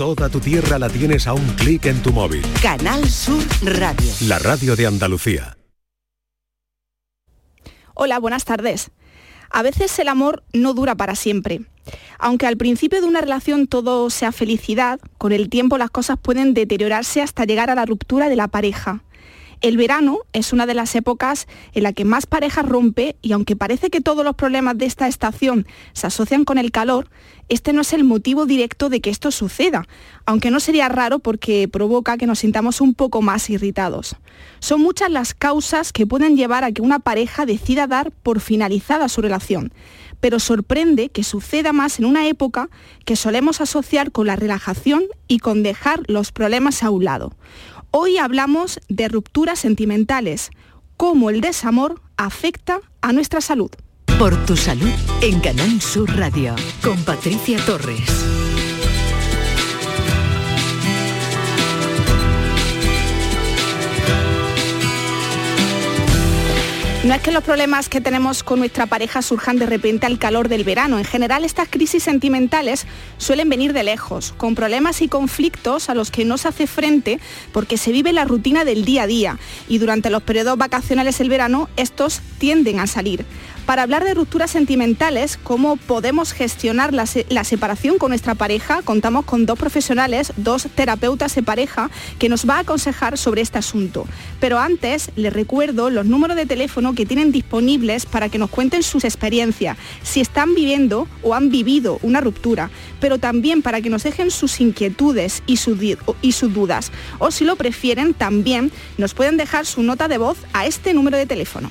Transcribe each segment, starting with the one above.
Toda tu tierra la tienes a un clic en tu móvil. Canal Sur Radio. La radio de Andalucía. Hola, buenas tardes. A veces el amor no dura para siempre. Aunque al principio de una relación todo sea felicidad, con el tiempo las cosas pueden deteriorarse hasta llegar a la ruptura de la pareja. El verano es una de las épocas en la que más parejas rompe y aunque parece que todos los problemas de esta estación se asocian con el calor, este no es el motivo directo de que esto suceda, aunque no sería raro porque provoca que nos sintamos un poco más irritados. Son muchas las causas que pueden llevar a que una pareja decida dar por finalizada su relación, pero sorprende que suceda más en una época que solemos asociar con la relajación y con dejar los problemas a un lado. Hoy hablamos de rupturas sentimentales, cómo el desamor afecta a nuestra salud. Por tu salud en Canal Sur Radio con Patricia Torres. No es que los problemas que tenemos con nuestra pareja surjan de repente al calor del verano. En general, estas crisis sentimentales suelen venir de lejos, con problemas y conflictos a los que no se hace frente porque se vive la rutina del día a día y durante los periodos vacacionales del verano estos tienden a salir para hablar de rupturas sentimentales, cómo podemos gestionar la, separación con nuestra pareja, contamos con dos profesionales, dos terapeutas de pareja, que nos va a aconsejar sobre este asunto. Pero antes les recuerdo los números de teléfono que tienen disponibles para que nos cuenten sus experiencias, si están viviendo o han vivido una ruptura, pero también para que nos dejen sus inquietudes y, sus dudas. O si lo prefieren, también nos pueden dejar su nota de voz a este número de teléfono.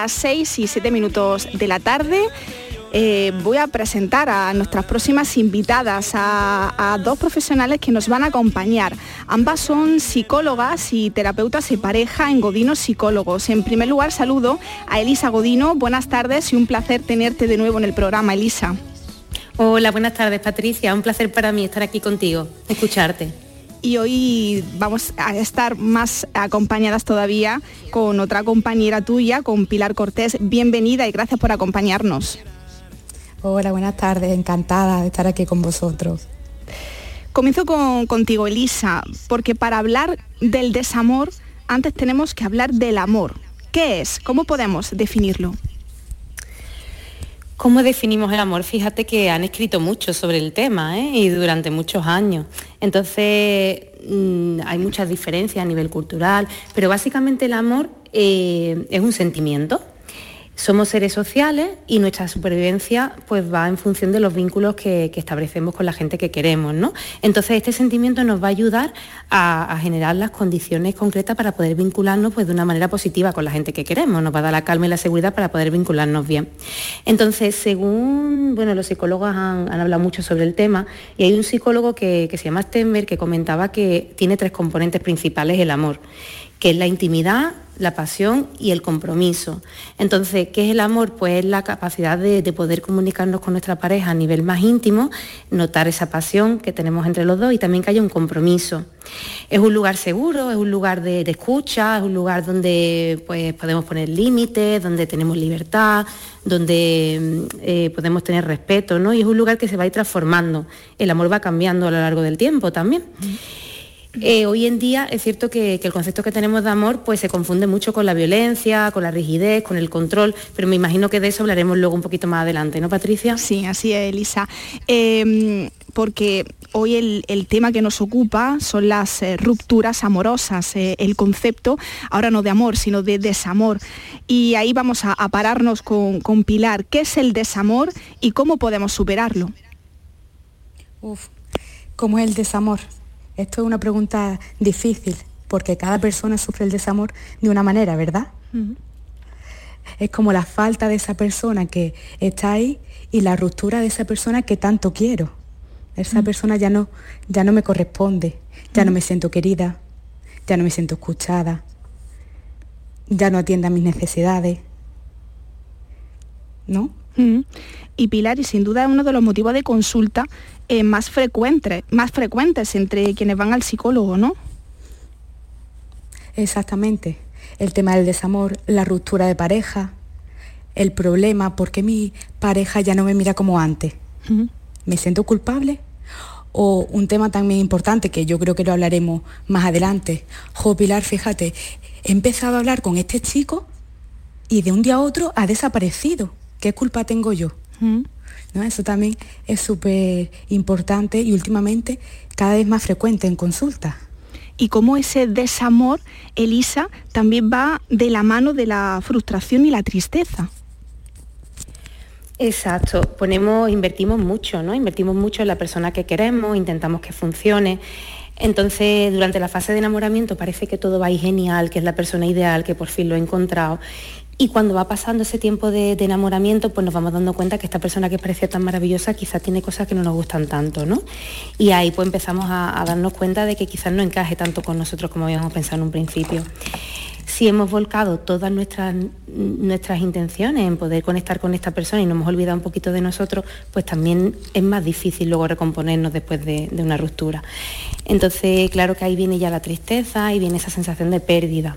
las 6 y 7 minutos de la tarde. Eh, voy a presentar a nuestras próximas invitadas, a, dos profesionales que nos van a acompañar. Ambas son psicólogas y terapeutas de pareja en Godino Psicólogos. En primer lugar, saludo a Elisa Godino. Buenas tardes y un placer tenerte de nuevo en el programa, Elisa. Hola, buenas tardes, Patricia. Un placer para mí estar aquí contigo, escucharte y hoy vamos a estar más acompañadas todavía con otra compañera tuya, con Pilar Cortés. Bienvenida y gracias por acompañarnos. Hola, buenas tardes, encantada de estar aquí con vosotros. Comienzo contigo, Elisa, porque para hablar del desamor, antes tenemos que hablar del amor. ¿Qué es? ¿Cómo podemos definirlo? ¿Cómo definimos el amor? Fíjate que han escrito mucho sobre el tema ¿eh? y durante muchos años. Entonces mm, hay muchas diferencias a nivel cultural, pero básicamente el amor eh, es un sentimiento somos seres sociales y nuestra supervivencia pues va en función de los vínculos que, establecemos con la gente que queremos, ¿no? Entonces este sentimiento nos va a ayudar a, generar las condiciones concretas para poder vincularnos pues de una manera positiva con la gente que queremos, nos va a dar la calma y la seguridad para poder vincularnos bien. Entonces, según, bueno, los psicólogos han, hablado mucho sobre el tema y hay un psicólogo que, se llama Stenberg que comentaba que tiene tres componentes principales el amor que es la intimidad, la pasión y el compromiso. Entonces, ¿qué es el amor? Pues es la capacidad de, poder comunicarnos con nuestra pareja a nivel más íntimo, notar esa pasión que tenemos entre los dos y también que haya un compromiso. Es un lugar seguro, es un lugar de, escucha, es un lugar donde pues, podemos poner límites, donde tenemos libertad, donde eh, podemos tener respeto, ¿no? Y es un lugar que se va a ir transformando. El amor va cambiando a lo largo del tiempo también. Eh, hoy en día es cierto que, el concepto que tenemos de amor pues se confunde mucho con la violencia, con la rigidez, con el control, pero me imagino que de eso hablaremos luego un poquito más adelante, ¿no, Patricia? Sí, así es, Elisa. Em, porque hoy el, tema que nos ocupa son las eh, rupturas amorosas, eh, el concepto, ahora no de amor, sino de desamor. Y ahí vamos a, pararnos con, con, Pilar. ¿Qué es el desamor y cómo podemos superarlo? Uf, ¿cómo es el desamor? Esto es una pregunta difícil, porque cada persona sufre el desamor de una manera, ¿verdad? Es como la falta de esa persona que está ahí y la ruptura de esa persona que tanto quiero. Esa persona ya no, ya no me corresponde, ya no me siento querida, ya no me siento escuchada, ya no atiende a mis necesidades. ¿No? Y Pilar, y sin duda es uno de los motivos de consulta eh, más, frecuentes, más frecuentes entre quienes van al psicólogo, ¿no? Exactamente. El tema del desamor, la ruptura de pareja, el problema, porque mi pareja ya no me mira como antes. ¿Me siento culpable? O un tema también importante, que yo creo que lo hablaremos más adelante. Jo, Pilar, fíjate, he empezado a hablar con este chico y de un día a otro ha desaparecido. ¿Qué culpa tengo yo? ¿No? Eso también es súper importante y últimamente cada vez más frecuente en consulta. Y cómo ese desamor, Elisa, también va de la mano de la frustración y la tristeza. Exacto, ponemos, invertimos mucho, ¿no? Invertimos mucho en la persona que queremos, intentamos que funcione. Entonces, durante la fase de enamoramiento parece que todo va ahí genial, que es la persona ideal, que por fin lo he encontrado. Y cuando va pasando ese tiempo de, enamoramiento, pues nos vamos dando cuenta que esta persona que parecía tan maravillosa quizás tiene cosas que no nos gustan tanto, ¿no? Y ahí pues empezamos a, darnos cuenta de que quizás no encaje tanto con nosotros como habíamos pensado en un principio. Si hemos volcado todas nuestras, nuestras intenciones en poder conectar con esta persona y nos hemos olvidado un poquito de nosotros, pues también es más difícil luego recomponernos después de, de una ruptura. Entonces, claro que ahí viene ya la tristeza y viene esa sensación de pérdida.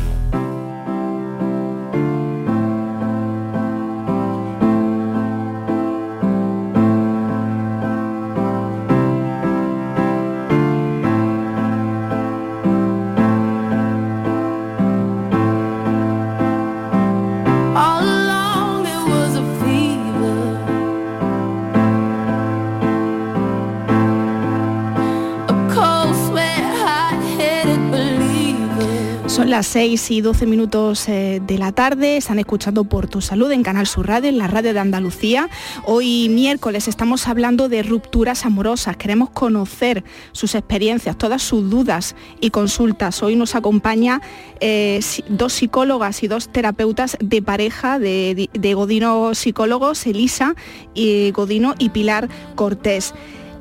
Las 6 y 12 minutos eh, de la tarde, están escuchando por tu salud en Canal Sur Radio, en la radio de Andalucía. Hoy miércoles estamos hablando de rupturas amorosas, queremos conocer sus experiencias, todas sus dudas y consultas. Hoy nos acompaña eh, dos psicólogas y dos terapeutas de pareja de, de Godino Psicólogos, Elisa y Godino y Pilar Cortés.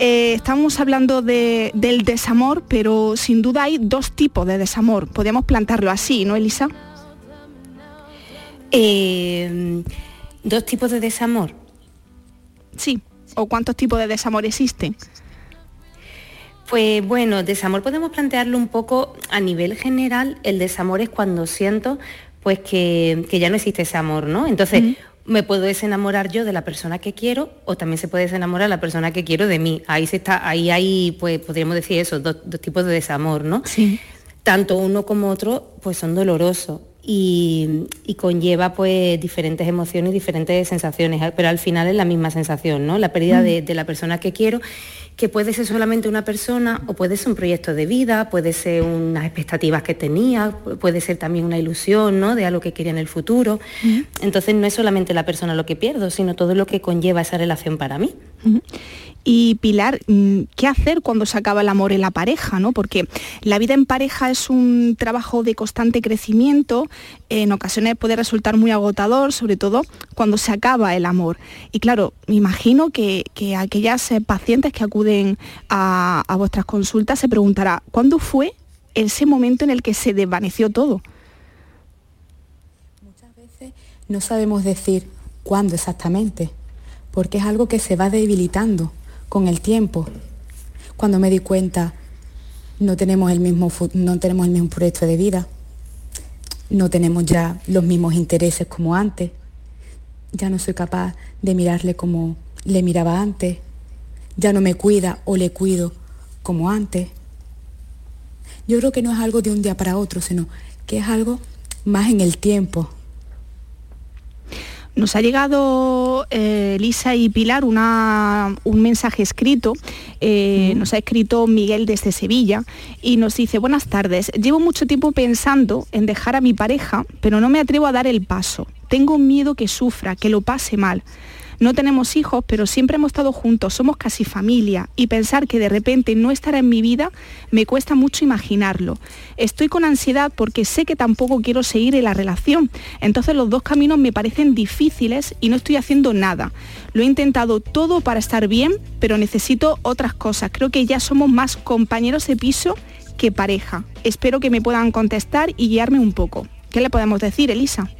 Eh, estamos hablando del desamor, pero sin duda hay dos tipos de desamor. Podemos plantarlo así, ¿no, Elisa? Eh, ¿Dos tipos de desamor? Sí. ¿O cuántos tipos de desamor existen? Pues bueno, desamor podemos plantearlo un poco a nivel general. El desamor es cuando siento pues que, ya no existe ese amor, ¿no? Entonces, me puedo desenamorar yo de la persona que quiero o también se puede desenamorar la persona que quiero de mí. Ahí se está, ahí hay, pues podríamos decir eso, dos, tipos de desamor, ¿no? Sí. Tanto uno como otro, pues son dolorosos. Y, conlleva pues diferentes emociones, diferentes sensaciones, pero al final es la misma sensación, ¿no? La pérdida de, de la persona que quiero que puede ser solamente una persona o puede ser un proyecto de vida, puede ser unas expectativas que tenía, puede ser también una ilusión ¿no? de algo que quería en el futuro. Entonces no es solamente la persona lo que pierdo, sino todo lo que conlleva esa relación para mí. Y Pilar, mm, ¿qué hacer cuando se acaba el amor en la pareja? ¿no? Porque la vida en pareja es un trabajo de constante crecimiento, en ocasiones puede resultar muy agotador, sobre todo cuando se acaba el amor. Y claro, me imagino que, aquellas eh, pacientes que acuden a, a vuestras consultas se preguntará, ¿cuándo fue ese momento en el que se desvaneció todo? Muchas veces no sabemos decir cuándo exactamente, porque es algo que se va debilitando con el tiempo. Cuando me di cuenta, no tenemos el mismo, no tenemos el mismo proyecto de vida, no tenemos ya los mismos intereses como antes, ya no soy capaz de mirarle como le miraba antes, ya no me cuida o le cuido como antes. Yo creo que no es algo de un día para otro, sino que es algo más en el tiempo. Nos ha llegado eh, Lisa y Pilar una, un mensaje escrito. Eh, nos ha escrito Miguel desde Sevilla y nos dice, buenas tardes, llevo mucho tiempo pensando en dejar a mi pareja, pero no me atrevo a dar el paso. Tengo miedo que sufra, que lo pase mal. No tenemos hijos, pero siempre hemos estado juntos, somos casi familia y pensar que de repente no estará en mi vida me cuesta mucho imaginarlo. Estoy con ansiedad porque sé que tampoco quiero seguir en la relación. Entonces los dos caminos me parecen difíciles y no estoy haciendo nada. Lo he intentado todo para estar bien, pero necesito otras cosas. Creo que ya somos más compañeros de piso que pareja. Espero que me puedan contestar y guiarme un poco. ¿Qué le podemos decir, Elisa?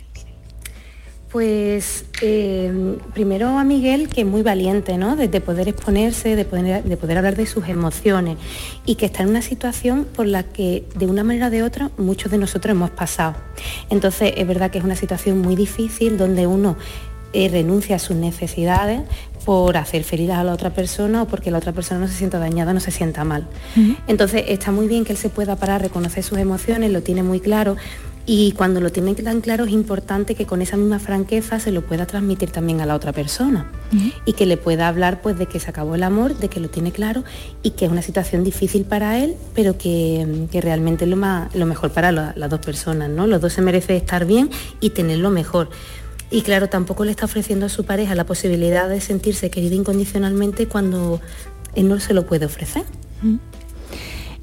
Pues eh, primero a Miguel, que es muy valiente, ¿no? De, poder exponerse, de poder, de poder, hablar de sus emociones y que está en una situación por la que de una manera o de otra muchos de nosotros hemos pasado. Entonces es verdad que es una situación muy difícil donde uno eh, renuncia a sus necesidades por hacer feliz a la otra persona o porque la otra persona no se sienta dañada, no se sienta mal. Entonces está muy bien que él se pueda parar, reconocer sus emociones, lo tiene muy claro y cuando lo tienen tan claro es importante que con esa misma franqueza se lo pueda transmitir también a la otra persona y que le pueda hablar pues de que se acabó el amor, de que lo tiene claro y que es una situación difícil para él, pero que, realmente es lo, más, lo mejor para las dos personas, ¿no? Los dos se merecen estar bien y tener lo mejor. Y claro, tampoco le está ofreciendo a su pareja la posibilidad de sentirse querido incondicionalmente cuando él no se lo puede ofrecer.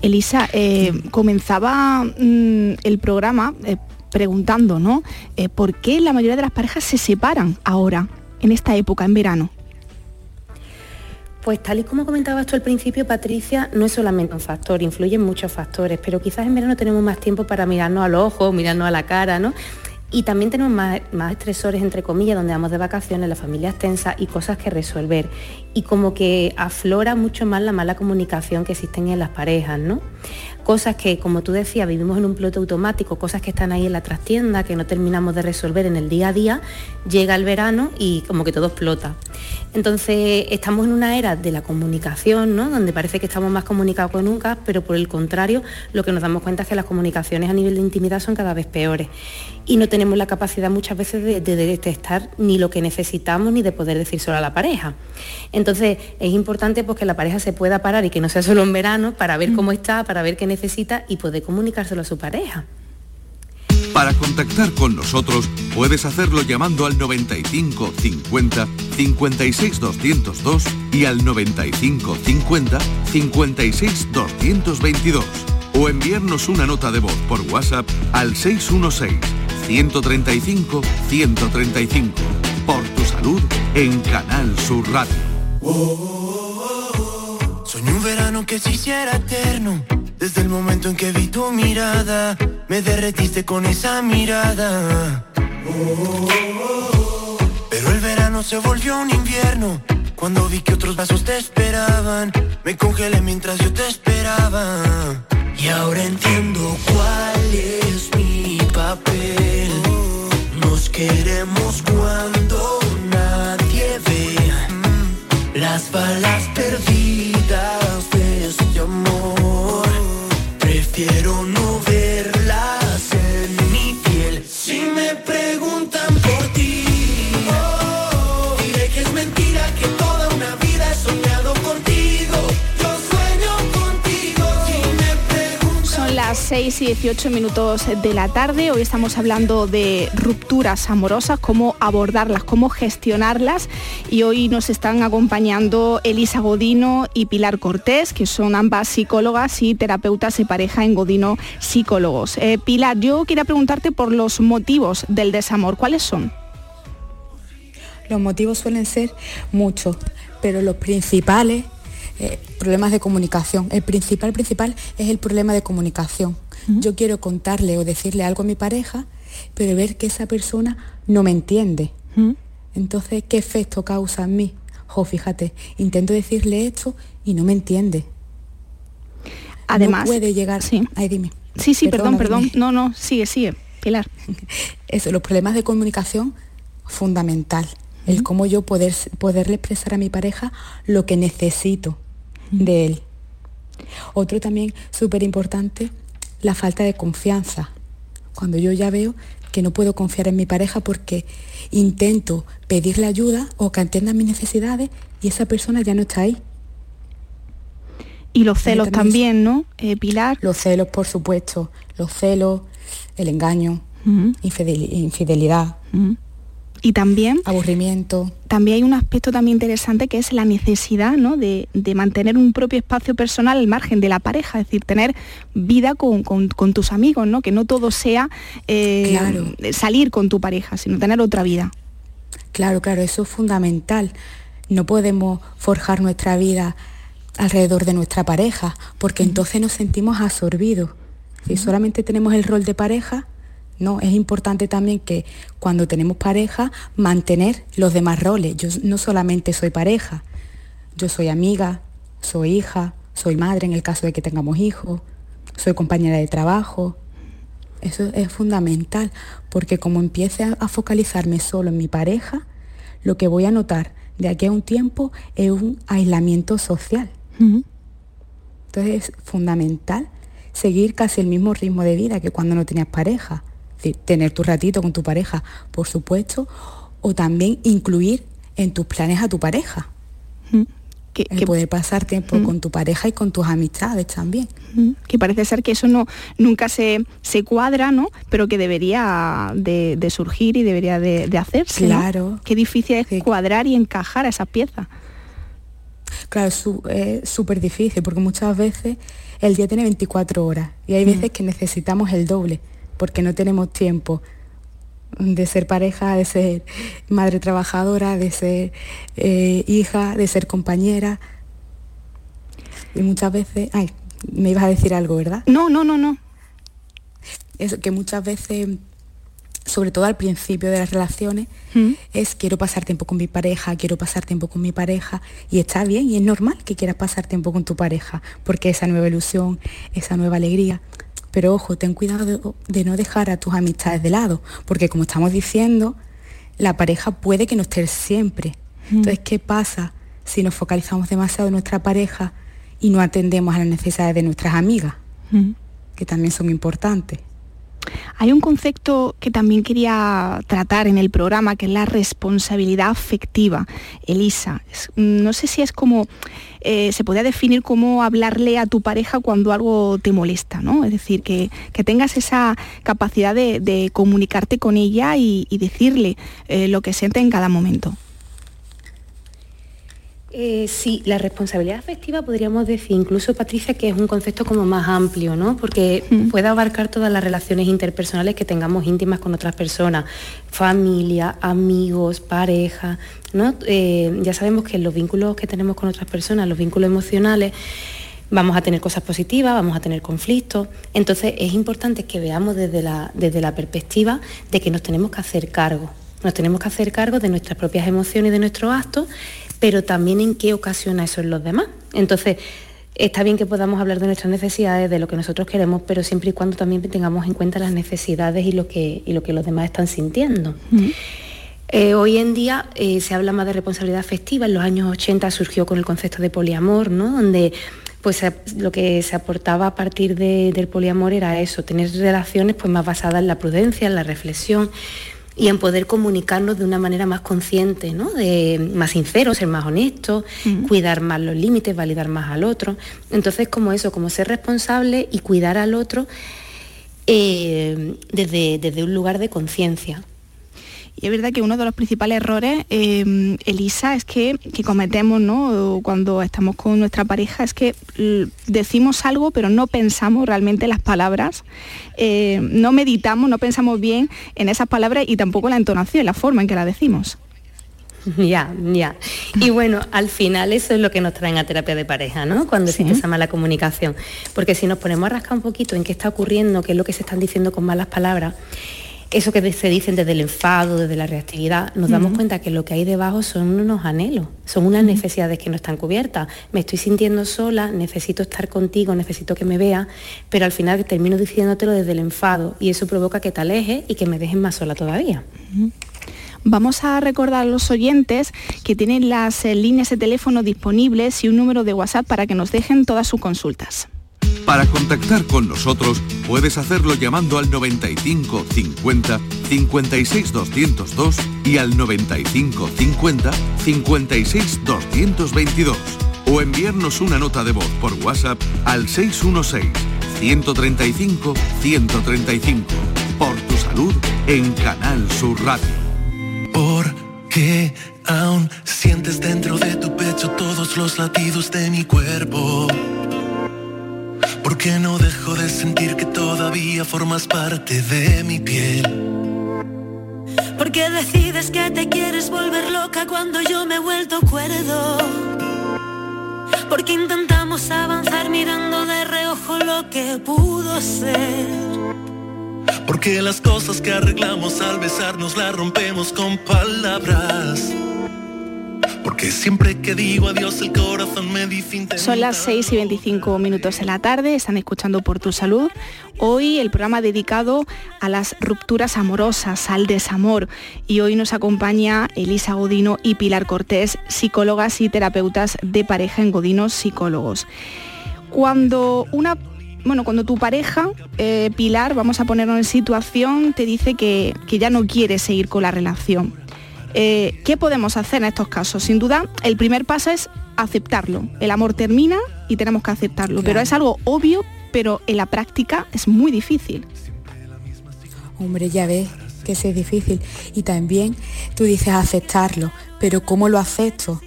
Elisa, eh, comenzaba mm, el programa eh, preguntando, ¿no? Eh, ¿Por qué la mayoría de las parejas se separan ahora, en esta época, en verano? Pues tal y como comentabas tú al principio, Patricia, no es solamente un factor, influyen muchos factores, pero quizás en verano tenemos más tiempo para mirarnos a los ojos, mirarnos a la cara, ¿no? Y también tenemos más, estresores, entre comillas, donde vamos de vacaciones, la familia es tensa y cosas que resolver. Y como que aflora mucho más la mala comunicación que existen en las parejas, ¿no? Cosas que, como tú decías, vivimos en un piloto automático, cosas que están ahí en la trastienda, que no terminamos de resolver en el día a día, llega el verano y como que todo explota. Entonces, estamos en una era de la comunicación, ¿no? Donde parece que estamos más comunicados que nunca, pero por el contrario, lo que nos damos cuenta es que las comunicaciones a nivel de intimidad son cada vez peores y no tenemos la capacidad muchas veces de, detectar ni lo que necesitamos ni de poder decir solo a la pareja. Entonces es importante pues, que la pareja se pueda parar y que no sea solo en verano para ver cómo está, para ver qué necesita y poder comunicárselo a su pareja. Para contactar con nosotros puedes hacerlo llamando al 95 50 56 202 y al 95 50 56 222 o enviarnos una nota de voz por WhatsApp al 616 135 135. Por tu salud en Canal Sur Radio. Soñé un verano que se hiciera eterno. Desde el momento en que vi tu mirada, me derretiste con esa mirada. Pero el verano se volvió un invierno. Cuando vi que otros vasos te esperaban, me congelé mientras yo te esperaba. Y ahora entiendo cuál es mi Nos queremos cuando nadie ve las balas perdidas de este amor. Prefiero no 6 y 18 minutos de la tarde. Hoy estamos hablando de rupturas amorosas, cómo abordarlas, cómo gestionarlas. Y hoy nos están acompañando Elisa Godino y Pilar Cortés, que son ambas psicólogas y terapeutas de pareja en Godino Psicólogos. Eh, Pilar, yo quería preguntarte por los motivos del desamor. ¿Cuáles son? Los motivos suelen ser muchos, pero los principales, eh, problemas de comunicación. El principal, principal es el problema de comunicación. Yo quiero contarle o decirle algo a mi pareja, pero ver que esa persona no me entiende. Entonces, ¿qué efecto causa en mí? Jo, fíjate, intento decirle esto y no me entiende. Además, no puede llegar. Sí, Ay, dime. Sí, sí, perdón, perdón. No, no, sigue, sigue, Pilar. Eso, los problemas de comunicación, fundamental. El cómo yo poder, poderle expresar a mi pareja lo que necesito de él. Otro también súper importante, la falta de confianza. Cuando yo ya veo que no puedo confiar en mi pareja porque intento pedirle ayuda o que entienda mis necesidades y esa persona ya no está ahí. Y los celos también, ¿no, eh, Pilar? Los celos, por supuesto. Los celos, el engaño, infidelidad. Y también... Aburrimiento. También hay un aspecto también interesante que es la necesidad ¿no? de, mantener un propio espacio personal al margen de la pareja, es decir, tener vida con, tus amigos, ¿no? que no todo sea eh, salir con tu pareja, sino tener otra vida. Claro, claro, eso es fundamental. No podemos forjar nuestra vida alrededor de nuestra pareja, porque entonces nos sentimos absorbidos. Si solamente tenemos el rol de pareja, no, es importante también que cuando tenemos pareja, mantener los demás roles. Yo no solamente soy pareja, yo soy amiga, soy hija, soy madre en el caso de que tengamos hijos, soy compañera de trabajo. Eso es fundamental, porque como empiece a focalizarme solo en mi pareja, lo que voy a notar de aquí a un tiempo es un aislamiento social. Entonces es fundamental seguir casi el mismo ritmo de vida que cuando no tenías pareja. Tener tu ratito con tu pareja, por supuesto, o también incluir en tus planes a tu pareja. Que, poder pasar tiempo con tu pareja y con tus amistades también. Que parece ser que eso no nunca se, se cuadra, ¿no? Pero que debería de, surgir y debería de, hacerse. Claro. Qué difícil es cuadrar y encajar a esas piezas. Claro, es súper difícil porque muchas veces el día tiene 24 horas y hay veces que necesitamos el doble porque no tenemos tiempo de ser pareja, de ser madre trabajadora, de ser eh, hija, de ser compañera. Y muchas veces, ay, me ibas a decir algo, ¿verdad? No, no, no, no. Eso, que muchas veces sobre todo al principio de las relaciones, es quiero pasar tiempo con mi pareja, quiero pasar tiempo con mi pareja, y está bien y es normal que quieras pasar tiempo con tu pareja, porque esa nueva ilusión, esa nueva alegría. Pero ojo, ten cuidado de, no dejar a tus amistades de lado, porque como estamos diciendo, la pareja puede que no esté siempre. Entonces, ¿qué pasa si nos focalizamos demasiado en nuestra pareja y no atendemos a las necesidades de nuestras amigas, que también son importantes? Hay un concepto que también quería tratar en el programa, que es la responsabilidad afectiva. Elisa, no sé si es como, eh, se podría definir como hablarle a tu pareja cuando algo te molesta, ¿no? Es decir, que, tengas esa capacidad de, comunicarte con ella y, decirle eh, lo que siente en cada momento. Eh, sí, la responsabilidad afectiva podríamos decir, incluso Patricia, que es un concepto como más amplio, ¿no? Porque puede abarcar todas las relaciones interpersonales que tengamos íntimas con otras personas, familia, amigos, pareja, ¿no? Eh, ya sabemos que los vínculos que tenemos con otras personas, los vínculos emocionales, vamos a tener cosas positivas, vamos a tener conflictos. Entonces es importante que veamos desde la, desde la perspectiva de que nos tenemos que hacer cargo. Nos tenemos que hacer cargo de nuestras propias emociones y de nuestros actos pero también en qué ocasiona eso en los demás. Entonces, está bien que podamos hablar de nuestras necesidades, de lo que nosotros queremos, pero siempre y cuando también tengamos en cuenta las necesidades y lo que, lo que los demás están sintiendo. Eh, hoy en día eh, se habla más de responsabilidad afectiva, en los años 80 surgió con el concepto de poliamor, ¿no? donde pues lo que se aportaba a partir del poliamor era eso, tener relaciones pues, más basadas en la prudencia, en la reflexión, y en poder comunicarnos de una manera más consciente, ¿no? de, más sincero, ser más honesto, cuidar más los límites, validar más al otro. Entonces, como eso, como ser responsable y cuidar al otro eh, desde, desde un lugar de conciencia. Y es verdad que uno de los principales errores, em, Elisa, es que, cometemos ¿no? cuando estamos con nuestra pareja, es que decimos algo pero no pensamos realmente las palabras, eh, no meditamos, no pensamos bien en esas palabras y tampoco la entonación, la forma en que la decimos. Ya, ya. Y bueno, al final eso es lo que nos traen a terapia de pareja, ¿no? Cuando se empieza mala comunicación. Porque si nos ponemos a rascar un poquito en qué está ocurriendo, qué es lo que se están diciendo con malas palabras, eso que se dicen desde el enfado, desde la reactividad, nos damos cuenta que lo que hay debajo son unos anhelos, son unas necesidades que no están cubiertas. Me estoy sintiendo sola, necesito estar contigo, necesito que me vea, pero al final termino diciéndotelo desde el enfado y eso provoca que te alejes y que me dejes más sola todavía. Vamos a recordar a los oyentes que tienen las eh, líneas de teléfono disponibles y un número de WhatsApp para que nos dejen todas sus consultas. Para contactar con nosotros puedes hacerlo llamando al 95 50 56 202 y al 95 50 56 222 o enviarnos una nota de voz por WhatsApp al 616 135 135. Por tu salud en Canal Sur Radio. Porque aún sientes dentro de tu pecho todos los latidos de mi cuerpo. Porque no dejo de sentir que todavía formas parte de mi piel. Porque decides que te quieres volver loca cuando yo me he vuelto cuerdo. Porque intentamos avanzar mirando de reojo lo que pudo ser. Porque las cosas que arreglamos al besarnos las rompemos con palabras. Porque siempre que digo adiós el corazón me dice... Son las 6 y 25 minutos de la tarde, están escuchando por tu salud. Hoy el programa dedicado a las rupturas amorosas, al desamor. Y hoy nos acompaña Elisa Godino y Pilar Cortés, psicólogas y terapeutas de pareja en Godinos Psicólogos. Cuando una bueno, cuando tu pareja, eh, Pilar, vamos a ponerlo en situación, te dice que, ya no quiere seguir con la relación. Eh, ¿Qué podemos hacer en estos casos? Sin duda, el primer paso es aceptarlo. El amor termina y tenemos que aceptarlo, pero es algo obvio, pero en la práctica es muy difícil. Hombre, ya ves que es difícil. Y también tú dices aceptarlo, pero ¿cómo lo acepto?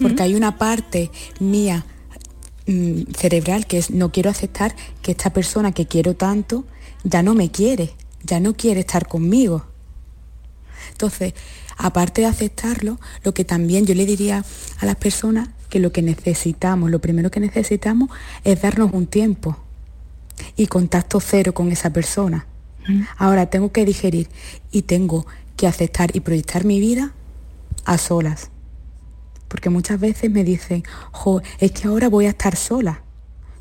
Porque hay una parte mía Mm, cerebral, que es no quiero aceptar que esta persona que quiero tanto ya no me quiere, ya no quiere estar conmigo. Entonces, aparte de aceptarlo, lo que también yo le diría a las personas que lo que necesitamos, lo primero que necesitamos es darnos un tiempo y contacto cero con esa persona. Ahora tengo que digerir y tengo que aceptar y proyectar mi vida a solas porque muchas veces me dicen, jo, es que ahora voy a estar sola.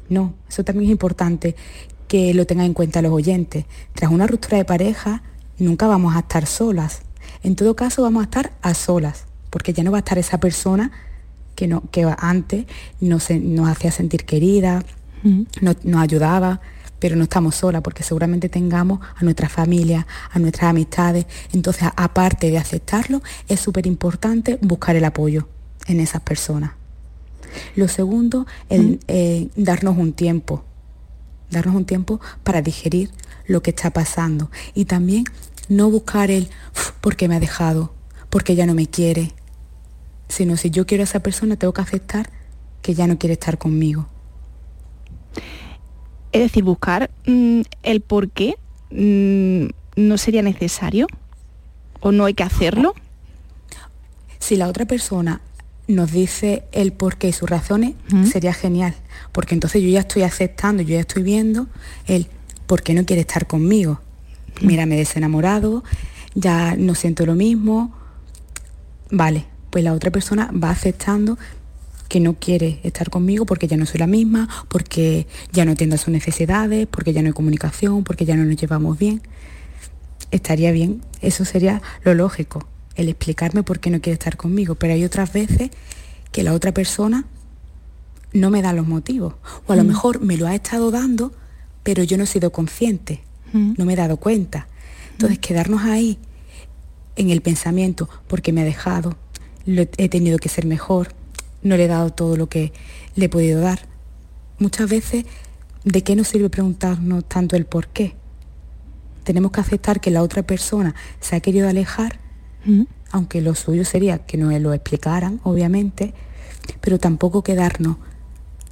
No, eso también es importante que lo tengan en cuenta los oyentes. Tras una ruptura de pareja, nunca vamos a estar solas. En todo caso, vamos a estar a solas, porque ya no va a estar esa persona que, no, que antes nos, nos hacía sentir querida, nos, nos ayudaba, pero no estamos solas porque seguramente tengamos a nuestra familia, a nuestras amistades. Entonces, aparte de aceptarlo, es súper importante buscar el apoyo en esas personas. Lo segundo, el, eh, darnos un tiempo, darnos un tiempo para digerir lo que está pasando y también no buscar el porque me ha dejado, porque ya no me quiere, sino si yo quiero a esa persona tengo que aceptar que ya no quiere estar conmigo. Es decir, buscar mm, el por qué mm, no sería necesario o no hay que hacerlo. Si la otra persona nos dice el por qué y sus razones, sería genial. Porque entonces yo ya estoy aceptando, yo ya estoy viendo el por qué no quiere estar conmigo. Mira, me he desenamorado, ya no siento lo mismo. Vale, pues la otra persona va aceptando que no quiere estar conmigo porque ya no soy la misma, porque ya no atiendo a sus necesidades, porque ya no hay comunicación, porque ya no nos llevamos bien. Estaría bien, eso sería lo lógico el explicarme por qué no quiere estar conmigo, pero hay otras veces que la otra persona no me da los motivos, o a lo mm. mejor me lo ha estado dando, pero yo no he sido consciente, mm. no me he dado cuenta. Entonces, mm. quedarnos ahí en el pensamiento, porque me ha dejado, he tenido que ser mejor, no le he dado todo lo que le he podido dar. Muchas veces, ¿de qué nos sirve preguntarnos tanto el por qué? Tenemos que aceptar que la otra persona se ha querido alejar aunque lo suyo sería que nos lo explicaran, obviamente, pero tampoco quedarnos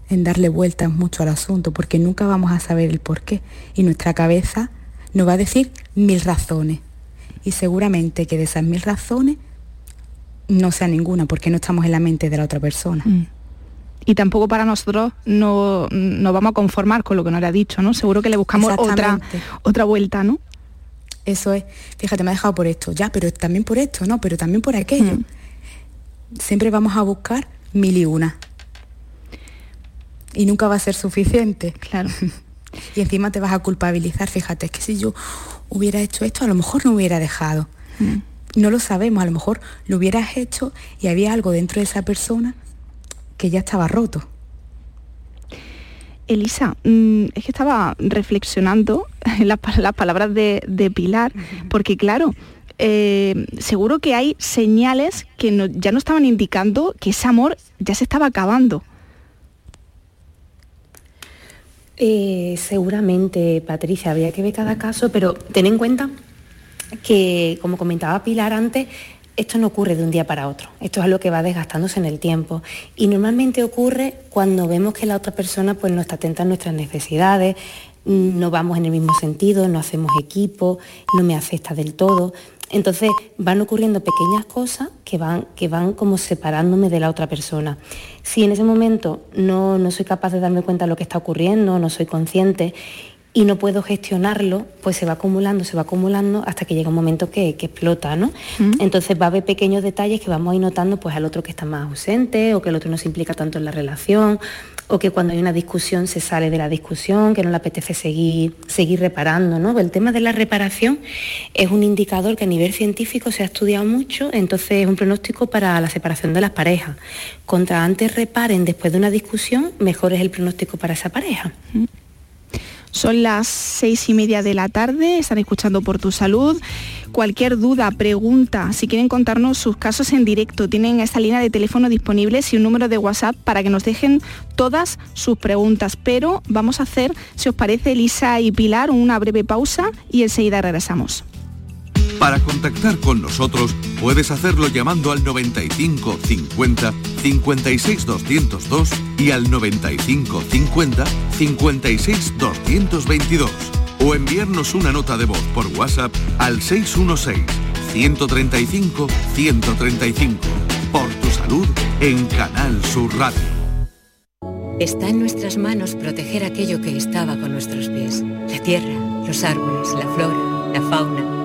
en darle vueltas mucho al asunto, porque nunca vamos a saber el por qué. Y nuestra cabeza nos va a decir mil razones. Y seguramente que de esas mil razones no sea ninguna, porque no estamos en la mente de la otra persona. Mm. Y tampoco para nosotros no nos vamos a conformar con lo que nos ha dicho, ¿no? Seguro que le buscamos otra, otra vuelta, ¿no? Eso es, fíjate, me ha dejado por esto, ya, pero también por esto, no, pero también por aquello. Siempre vamos a buscar mil y una. Y nunca va a ser suficiente. Claro. y encima te vas a culpabilizar, fíjate, es que si yo hubiera hecho esto, a lo mejor no hubiera dejado. No lo sabemos, a lo mejor lo hubieras hecho y había algo dentro de esa persona que ya estaba roto. Elisa, mm, es que estaba reflexionando en las, palabras de, Pilar, porque claro, eh, seguro que hay señales que ya no estaban indicando que ese amor ya se estaba acabando. Eh, seguramente, Patricia, habría que ver cada caso, pero ten en cuenta que, como comentaba Pilar antes, esto no ocurre de un día para otro, esto es algo que va desgastándose en el tiempo y normalmente ocurre cuando vemos que la otra persona pues, no está atenta a nuestras necesidades, no vamos en el mismo sentido, no hacemos equipo, no me afecta del todo. Entonces van ocurriendo pequeñas cosas que van, que van como separándome de la otra persona. Si en ese momento no, no soy capaz de darme cuenta de lo que está ocurriendo, no soy consciente y no puedo gestionarlo, pues se va acumulando, se va acumulando hasta que llega un momento que, explota, ¿no? Entonces va a haber pequeños detalles que vamos a ir notando pues al otro que está más ausente o que el otro no se implica tanto en la relación o que cuando hay una discusión se sale de la discusión, que no le apetece seguir, seguir reparando, ¿no? El tema de la reparación es un indicador que a nivel científico se ha estudiado mucho, entonces es un pronóstico para la separación de las parejas. Contra antes reparen después de una discusión, mejor es el pronóstico para esa pareja. Son las seis y media de la tarde, están escuchando por tu salud. Cualquier duda, pregunta, si quieren contarnos sus casos en directo, tienen esta línea de teléfono disponible y un número de WhatsApp para que nos dejen todas sus preguntas. Pero vamos a hacer, si os parece, Elisa y Pilar, una breve pausa y enseguida regresamos. Para contactar con nosotros puedes hacerlo llamando al 95 50 56 202 y al 95 50 56 222 o enviarnos una nota de voz por WhatsApp al 616 135 135. Por tu salud en Canal Sur Radio. Está en nuestras manos proteger aquello que estaba con nuestros pies. La tierra, los árboles, la flora, la fauna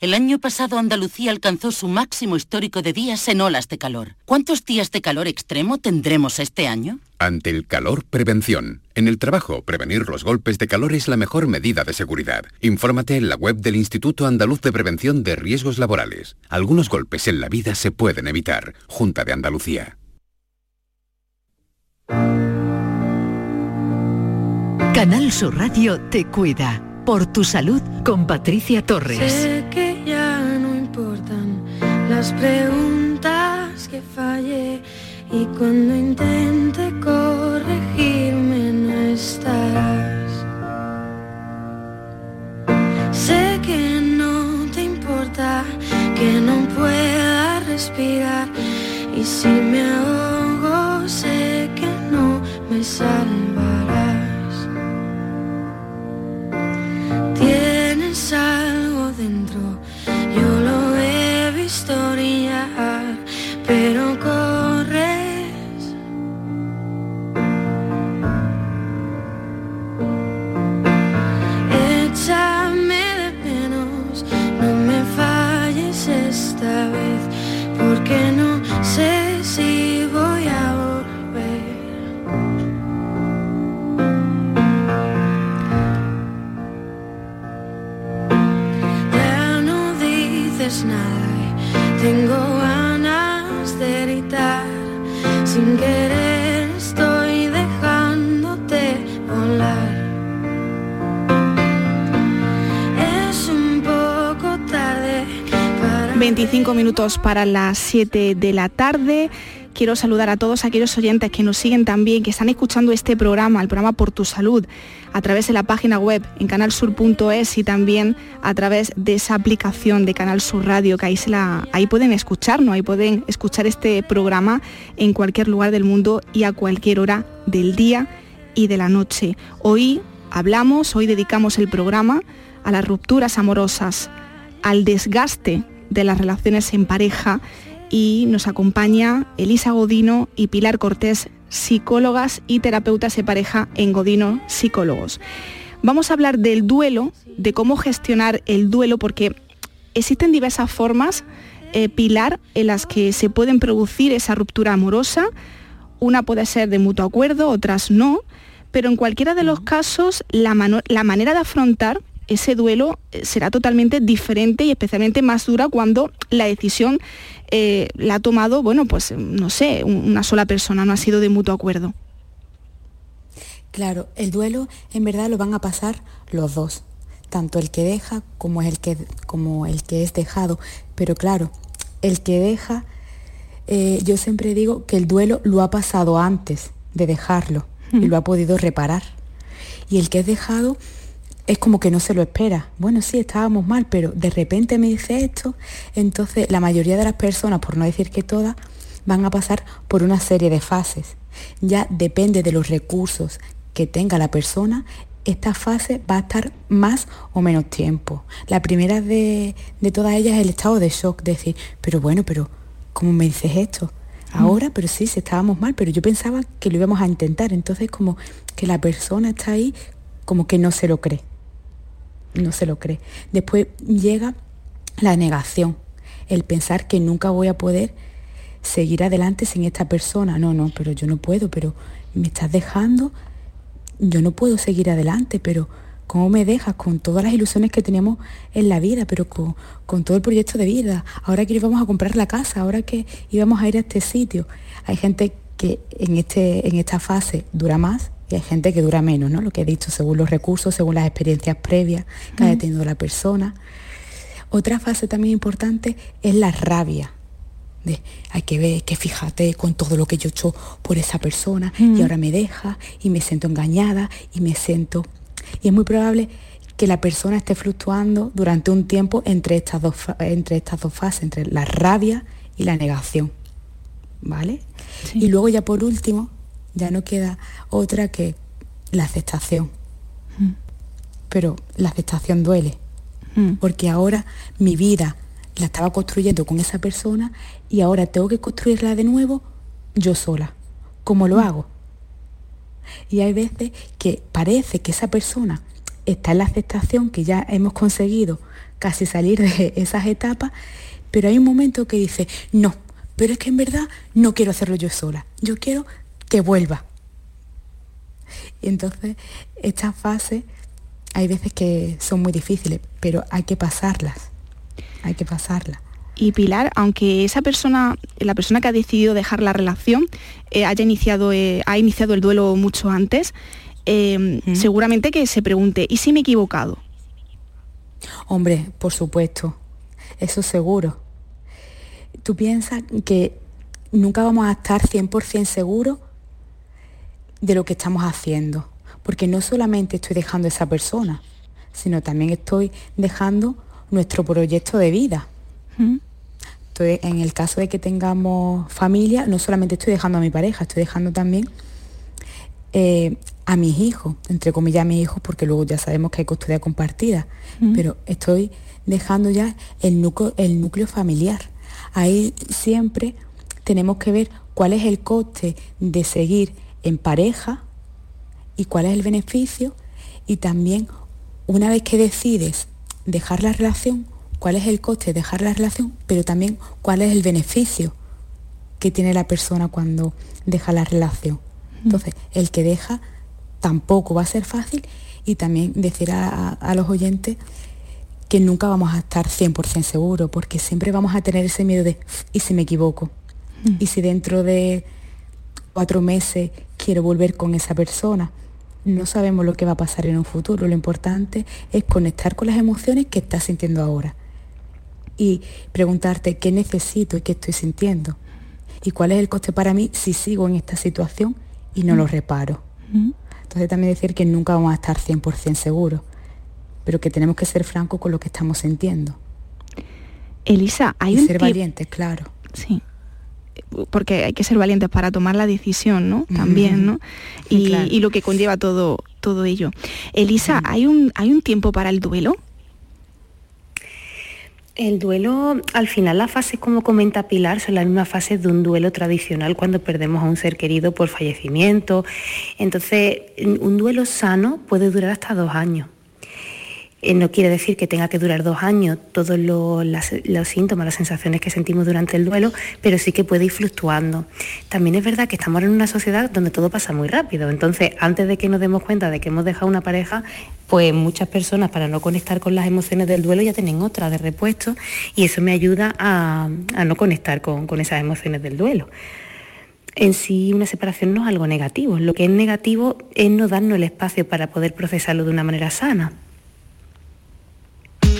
El año pasado Andalucía alcanzó su máximo histórico de días en olas de calor. ¿Cuántos días de calor extremo tendremos este año? Ante el calor, prevención. En el trabajo, prevenir los golpes de calor es la mejor medida de seguridad. Infórmate en la web del Instituto Andaluz de Prevención de Riesgos Laborales. Algunos golpes en la vida se pueden evitar. Junta de Andalucía. Canal Sur Radio te cuida. Por tu salud con Patricia Torres. las preguntas que fallé y cuando intente corregirme no estarás. Sé que no te importa que no pueda respirar y si me ahogo sé que no me salvarás. Dentro minutos para las 7 de la tarde. Quiero saludar a todos aquellos oyentes que nos siguen también, que están escuchando este programa, el programa Por tu Salud, a través de la página web en canalsur.es y también a través de esa aplicación de Canal Sur Radio, que ahí, se la, ahí pueden escucharnos, ahí pueden escuchar este programa en cualquier lugar del mundo y a cualquier hora del día y de la noche. Hoy hablamos, hoy dedicamos el programa a las rupturas amorosas, al desgaste de las relaciones en pareja y nos acompaña Elisa Godino y Pilar Cortés, psicólogas y terapeutas de pareja en Godino Psicólogos. Vamos a hablar del duelo, de cómo gestionar el duelo, porque existen diversas formas, eh, Pilar, en las que se pueden producir esa ruptura amorosa. Una puede ser de mutuo acuerdo, otras no, pero en cualquiera de los casos la, la manera de afrontar ese duelo eh, será totalmente diferente y especialmente más dura cuando la decisión eh, la ha tomado, bueno, pues no sé, una sola persona, no ha sido de mutuo acuerdo. Claro, el duelo en verdad lo van a pasar los dos, tanto el que deja como el que, como el que es dejado. Pero claro, el que deja, eh, yo siempre digo que el duelo lo ha pasado antes de dejarlo y lo ha podido reparar. Y el que es dejado es como que no se lo espera. Bueno, sí, estábamos mal, pero de repente me dice esto. Entonces, la mayoría de las personas, por no decir que todas, van a pasar por una serie de fases. Ya depende de los recursos que tenga la persona, esta fase va a estar más o menos tiempo. La primera de, de todas ellas es el estado de shock, decir, pero bueno, pero ¿cómo me dices esto? Ahora, pero sí, si estábamos mal, pero yo pensaba que lo íbamos a intentar. Entonces, como que la persona está ahí, como que no se lo cree no se lo cree. Después llega la negación, el pensar que nunca voy a poder seguir adelante sin esta persona. No, no, pero yo no puedo, pero me estás dejando, yo no puedo seguir adelante, pero ¿cómo me dejas con todas las ilusiones que tenemos en la vida, pero con, con todo el proyecto de vida? Ahora que íbamos a comprar la casa, ahora que íbamos a ir a este sitio. Hay gente que en, este, en esta fase dura más y hay gente que dura menos, ¿no? Lo que he dicho, según los recursos, según las experiencias previas que haya tenido la persona. Otra fase también importante es la rabia. De, hay que ver, que fíjate con todo lo que yo he hecho por esa persona y ahora me deja y me siento engañada y me siento... Y es muy probable que la persona esté fluctuando durante un tiempo entre estas dos, entre estas dos fases, entre la rabia y la negación. ¿Vale? Y luego ya por último, ya no queda otra que la aceptación. Mm. Pero la aceptación duele, mm. porque ahora mi vida la estaba construyendo con esa persona y ahora tengo que construirla de nuevo yo sola. ¿Cómo lo mm. hago? Y hay veces que parece que esa persona está en la aceptación, que ya hemos conseguido casi salir de esas etapas, pero hay un momento que dice, no, pero es que en verdad no quiero hacerlo yo sola, yo quiero que vuelva. Y entonces, estas fases hay veces que son muy difíciles, pero hay que pasarlas. Hay que pasarlas. Y Pilar, aunque esa persona, la persona que ha decidido dejar la relación, eh, haya iniciado, eh, ha iniciado el duelo mucho antes, em, seguramente que se pregunte, ¿y si me he equivocado? Hombre, por supuesto, eso seguro. Tú piensas que nunca vamos a estar 100% seguros de lo que estamos haciendo. Porque no solamente estoy dejando a esa persona, sino también estoy dejando nuestro proyecto de vida. en el caso de que tengamos familia, no solamente estoy dejando a mi pareja, estoy dejando también eh, a mis hijos, entre comillas a mis hijos, porque luego ya sabemos que hay custodia compartida, pero estoy dejando ya el núcleo, el núcleo familiar. Ahí siempre tenemos que ver cuál es el coste de seguir en pareja y cuál es el beneficio y también una vez que decides dejar la relación, cuál es el coste de dejar la relación, pero también cuál es el beneficio que tiene la persona cuando deja la relación. Entonces, el que deja tampoco va a ser fácil y también decir a, los oyentes que nunca vamos a estar 100% seguros, porque siempre vamos a tener ese miedo de, ¿y si me equivoco? ¿Y si dentro de cuatro meses quiero volver con esa persona? No sabemos lo que va a pasar en un futuro. Lo importante es conectar con las emociones que estás sintiendo ahora y preguntarte qué necesito y qué estoy sintiendo y cuál es el coste para mí si sigo en esta situación y no lo reparo. Entonces también decir que nunca vamos a estar 100% seguros, pero que tenemos que ser francos con lo que estamos sintiendo. Elisa, hay y un ser valientes, claro. Sí. Porque hay que ser valientes para tomar la decisión, ¿no? También, ¿no? Y, lo que conlleva todo, todo ello. Elisa, ¿hay, un, ¿hay un tiempo para el duelo? El duelo, al final la fase, como comenta Pilar, son las mismas fases de un duelo tradicional cuando perdemos a un ser querido por fallecimiento. Entonces, un duelo sano puede durar hasta dos años. Eh, no quiere decir que tenga que durar dos años todos los, síntomas, las sensaciones que sentimos durante el duelo, pero sí que puede ir fluctuando. También es verdad que estamos en una sociedad donde todo pasa muy rápido, entonces antes de que nos demos cuenta de que hemos dejado una pareja, pues muchas personas para no conectar con las emociones del duelo ya tienen otra de repuesto y eso me ayuda a, no conectar con, con esas emociones del duelo en sí una separación no es algo negativo. Lo que es negativo es no darnos el espacio para poder procesarlo de una manera sana.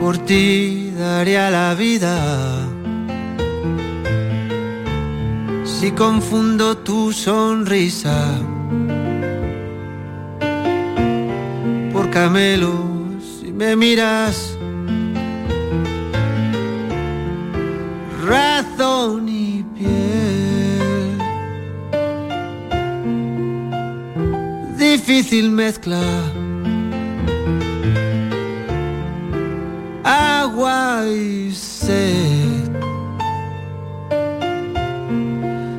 Por ti daría la vida. Si confundo tu sonrisa por camelo, si me miras, razón y piel, difícil mezcla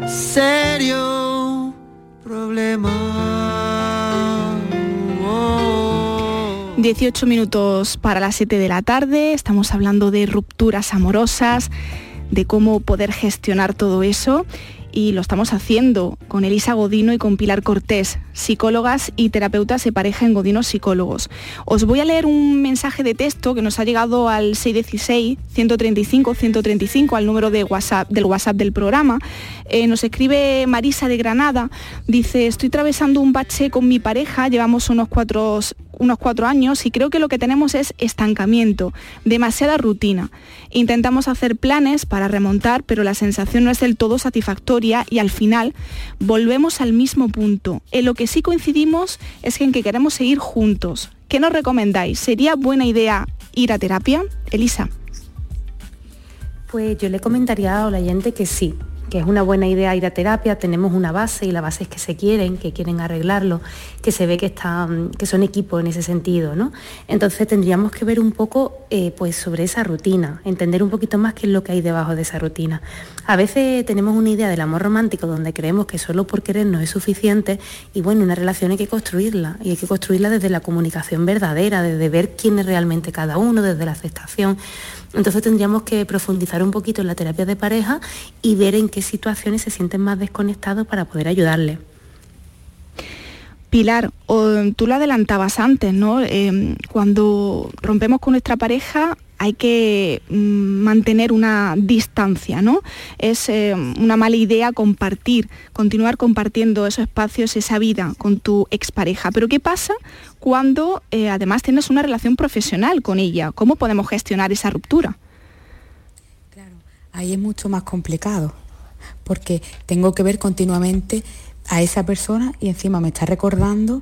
Serio problema. 18 minutos para las 7 de la tarde, estamos hablando de rupturas amorosas, de cómo poder gestionar todo eso y lo estamos haciendo con Elisa Godino y con Pilar Cortés, psicólogas y terapeutas de pareja en Godino Psicólogos. Os voy a leer un mensaje de texto que nos ha llegado al 616-135-135, al número de WhatsApp, del WhatsApp del programa. Eh, nos escribe Marisa de Granada, dice, estoy atravesando un bache con mi pareja, llevamos unos cuatro unos cuatro años y creo que lo que tenemos es estancamiento, demasiada rutina. Intentamos hacer planes para remontar, pero la sensación no es del todo satisfactoria y al final volvemos al mismo punto. En lo que sí coincidimos es en que queremos seguir juntos. ¿Qué nos recomendáis? ¿Sería buena idea ir a terapia? Elisa. Pues yo le comentaría a la oyente que sí, que es una buena idea ir a terapia, tenemos una base y la base es que se quieren, que quieren arreglarlo, que se ve que, están, que son equipo en ese sentido, ¿no? Entonces tendríamos que ver un poco eh, pues sobre esa rutina, entender un poquito más qué es lo que hay debajo de esa rutina. A veces tenemos una idea del amor romántico donde creemos que solo por querer no es suficiente y bueno, una relación hay que construirla y hay que construirla desde la comunicación verdadera, desde ver quién es realmente cada uno, desde la aceptación. Entonces tendríamos que profundizar un poquito en la terapia de pareja y ver en qué situaciones se sienten más desconectados para poder ayudarle. Pilar, tú lo adelantabas antes, ¿no? Em, cuando rompemos con nuestra pareja hay que mm, mantener una distancia, ¿no? Es em, una mala idea compartir, continuar compartiendo esos espacios, esa vida con tu expareja. Pero ¿qué pasa cuando eh, además tienes una relación profesional con ella? ¿Cómo podemos gestionar esa ruptura? Claro, ahí es mucho más complicado, porque tengo que ver continuamente a esa persona y encima me está recordando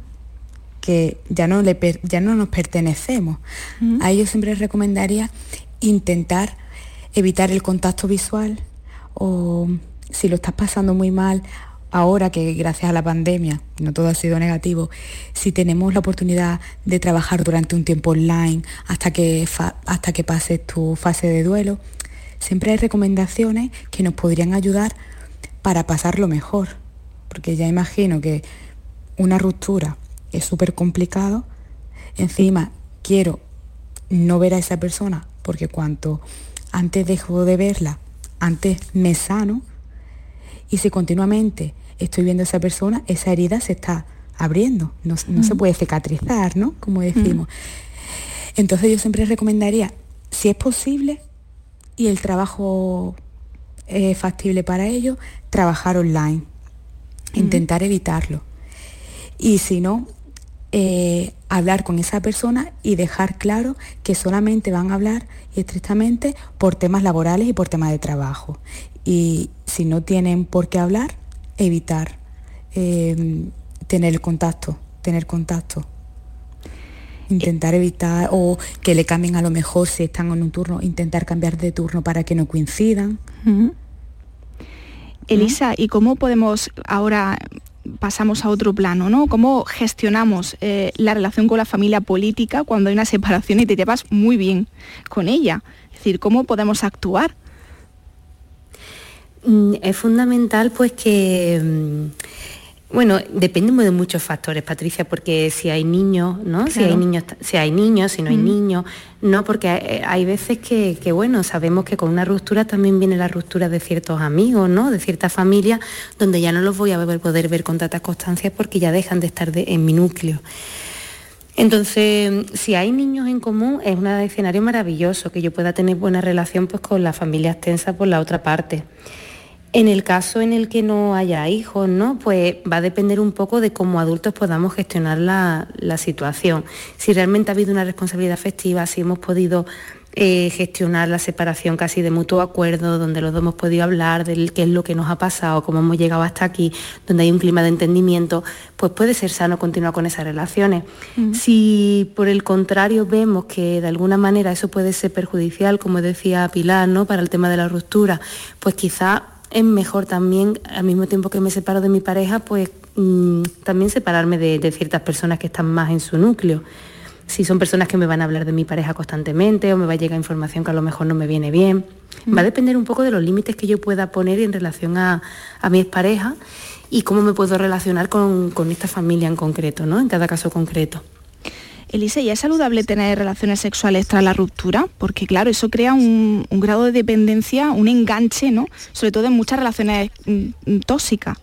que ya no, le, ya no nos pertenecemos. A ellos siempre les recomendaría intentar evitar el contacto visual o si lo estás pasando muy mal ahora que gracias a la pandemia, no todo ha sido negativo, si tenemos la oportunidad de trabajar durante un tiempo online hasta que, hasta que pases tu fase de duelo, siempre hay recomendaciones que nos podrían ayudar para pasarlo mejor. Porque ya imagino que una ruptura es súper complicado. Encima, quiero no ver a esa persona porque cuanto antes dejo de verla, antes me sano. Y si continuamente estoy viendo a esa persona, esa herida se está abriendo, no, se mm. puede cicatrizar, ¿no? Como decimos. Mm. Entonces yo siempre recomendaría, si es posible y el trabajo es factible para ello, trabajar online. Intentar evitarlo. Y si no, eh, hablar con esa persona y dejar claro que solamente van a hablar estrictamente por temas laborales y por temas de trabajo. Y si no tienen por qué hablar, evitar em, tener contacto, tener contacto. Intentar evitar o que le cambien a lo mejor si están en un turno, intentar cambiar de turno para que no coincidan. Elisa, ¿y cómo podemos ahora pasamos a otro plano, ¿no? ¿Cómo gestionamos eh, la relación con la familia política cuando hay una separación y te llevas muy bien con ella? Es decir, ¿cómo podemos actuar? Mm, es fundamental pues que mm, bueno, depende de muchos factores, Patricia, porque si hay niños, ¿no? Si hay niños, si hay niños, si no hay niños, no, porque hay, veces que, bueno, sabemos que con una ruptura también viene la ruptura de ciertos amigos, ¿no? De ciertas familias, donde ya no los voy a poder ver con tantas constancias porque ya dejan de estar en mi núcleo. Entonces, si hay niños en común, es un escenario maravilloso, que yo pueda tener buena relación pues, con la familia extensa por la otra parte. En el caso en el que no haya hijos, ¿no? Pues va a depender un poco de cómo adultos podamos gestionar la, situación. Si realmente ha habido una responsabilidad afectiva, si hemos podido eh, gestionar la separación casi de mutuo acuerdo, donde los dos hemos podido hablar de qué es lo que nos ha pasado, cómo hemos llegado hasta aquí, donde hay un clima de entendimiento, pues puede ser sano continuar con esas relaciones. Si por el contrario vemos que de alguna manera eso puede ser perjudicial, como decía Pilar, ¿no? para el tema de la ruptura, pues quizá es mejor también, al mismo tiempo que me separo de mi pareja, pues mm, también separarme de, ciertas personas que están más en su núcleo. Si son personas que me van a hablar de mi pareja constantemente o me va a llegar información que a lo mejor no me viene bien. Va a depender un poco de los límites que yo pueda poner en relación a, a mi pareja y cómo me puedo relacionar con, con esta familia en concreto, ¿no? En cada caso concreto. Elise, ¿y es saludable tener relaciones sexuales tras la ruptura? Porque claro, eso crea un, grado de dependencia, un enganche, ¿no? Sobre todo en muchas relaciones mm, mm, tóxicas.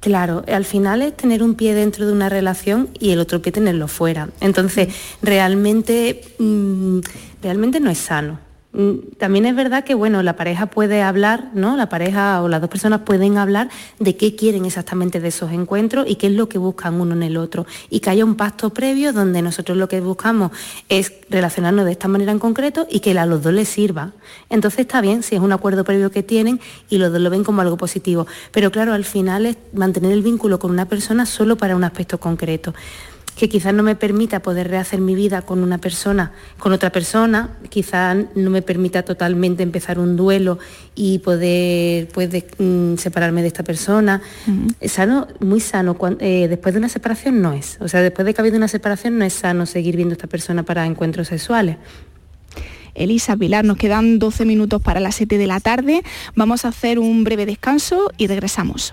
Claro, al final es tener un pie dentro de una relación y el otro pie tenerlo fuera. Entonces, realmente, mm, realmente no es sano. Mm, también es verdad que bueno, la pareja puede hablar, ¿no? La pareja o las dos personas pueden hablar de qué quieren exactamente de esos encuentros y qué es lo que buscan uno en el otro. Y que haya un pacto previo donde nosotros lo que buscamos es relacionarnos de esta manera en concreto y que a los dos les sirva. Entonces está bien si es un acuerdo previo que tienen y los dos lo ven como algo positivo. Pero claro, al final es mantener el vínculo con una persona solo para un aspecto concreto que quizás no me permita poder rehacer mi vida con una persona, con otra persona, quizás no me permita totalmente empezar un duelo y poder pues, mm, separarme de esta persona. Sano, muy sano, eh, después de una separación no es. O sea, después de que ha habido una separación no es sano seguir viendo a esta persona para encuentros sexuales. Elisa Pilar, nos quedan 12 minutos para las 7 de la tarde. Vamos a hacer un breve descanso y regresamos.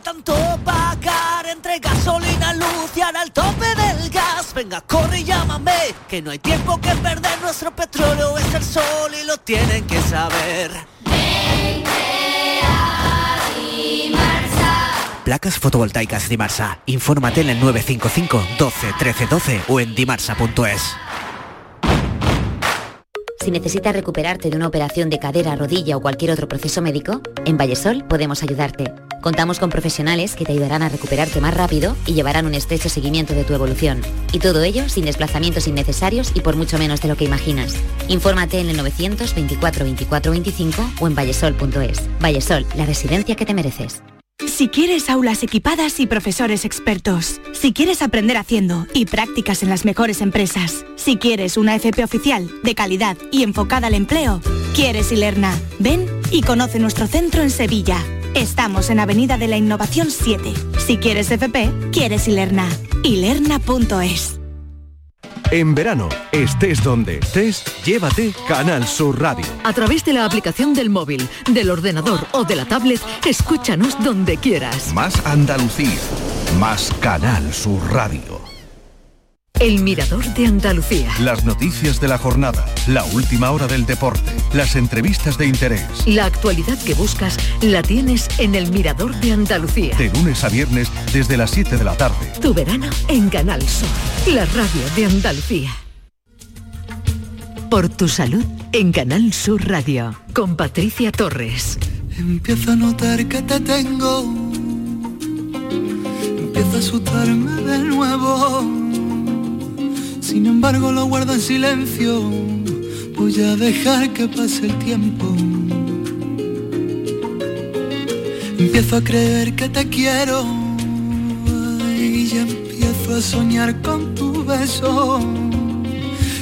de tanto pagar entre gasolina, luz y ahora al tope del gas, venga, corre y llámame, que no hay tiempo que perder, nuestro petróleo es el sol y lo tienen que saber. Placas fotovoltaicas Dimarsa. Infórmate en el 955 12 13 12 o en dimarsa.es. Si necesitas recuperarte de una operación de cadera, rodilla o cualquier otro proceso médico, en Vallesol podemos ayudarte. Contamos con profesionales que te ayudarán a recuperarte más rápido y llevarán un estrecho seguimiento de tu evolución. Y todo ello sin desplazamientos innecesarios y por mucho menos de lo que imaginas. Infórmate en el 924 24 25 o en vallesol.es. Vallesol, la residencia que te mereces. Si quieres aulas equipadas y profesores expertos, si quieres aprender haciendo y prácticas en las mejores empresas, si quieres una FP oficial, de calidad y enfocada al empleo, quieres Ilerna. Ven y conoce nuestro centro en Sevilla. Estamos en Avenida de la Innovación 7. Si quieres FP, quieres Ilerna. Ilerna.es. En verano, estés donde estés, llévate Canal Sur Radio. A través de la aplicación del móvil, del ordenador o de la tablet, escúchanos donde quieras. Más Andalucía, más Canal Sur Radio. El Mirador de Andalucía. Las noticias de la jornada, la última hora del deporte, las entrevistas de interés. La actualidad que buscas la tienes en El Mirador de Andalucía. De lunes a viernes desde las 7 de la tarde. Tu verano en Canal Sur, la radio de Andalucía. Por tu salud en Canal Sur Radio, con Patricia Torres. Empiezo a notar que te tengo. Empiezo a asustarme de nuevo. Sin embargo lo guardo en silencio. Voy a dejar que pase el tiempo. Empiezo a creer que te quiero. Y ya empiezo a soñar con tu beso.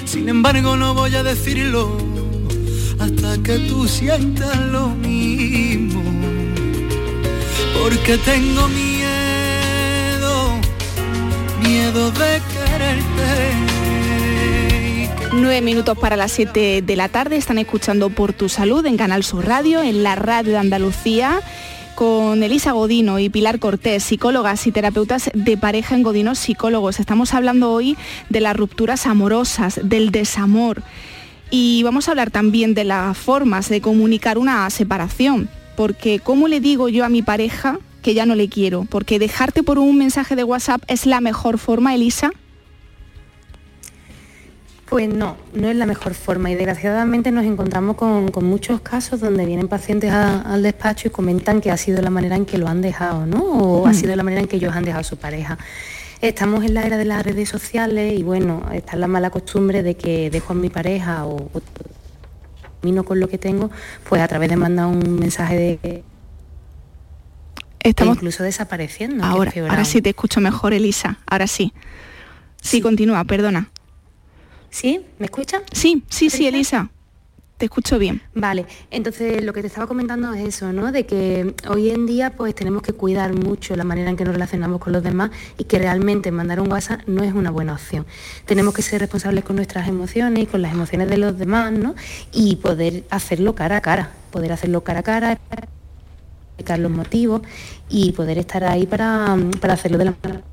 Sin embargo no voy a decirlo hasta que tú sientas lo mismo. Porque tengo miedo, miedo de quererte. Nueve minutos para las 7 de la tarde. Están escuchando Por tu Salud en Canal Sur Radio, en la radio de Andalucía, con Elisa Godino y Pilar Cortés, psicólogas y terapeutas de pareja en Godino Psicólogos. Estamos hablando hoy de las rupturas amorosas, del desamor. Y vamos a hablar también de las formas de comunicar una separación. Porque ¿cómo le digo yo a mi pareja que ya no le quiero? Porque dejarte por un mensaje de WhatsApp es la mejor forma, Elisa. Pues no, no es la mejor forma y desgraciadamente nos encontramos con, con muchos casos donde vienen pacientes a- al despacho y comentan que ha sido la manera en que lo han dejado, ¿no? O ha sido la manera en que ellos han dejado a su pareja. Estamos en la era de las redes sociales y bueno, está la mala costumbre de que dejo a mi pareja o, o termino con lo que tengo, pues a través de mandar un mensaje de Estamos- incluso desapareciendo. Ahora, ahora sí te escucho mejor, Elisa. Ahora sí. Sí, continúa, perdona. ¿Sí? ¿Me escucha? Sí, sí, sí, Elisa. Te escucho bien. Vale, entonces lo que te estaba comentando es eso, ¿no? De que hoy en día pues tenemos que cuidar mucho la manera en que nos relacionamos con los demás y que realmente mandar un WhatsApp no es una buena opción. Tenemos que ser responsables con nuestras emociones y con las emociones de los demás, ¿no? Y poder hacerlo cara a cara, poder hacerlo cara a cara, explicar los motivos y poder estar ahí para, para hacerlo de la manera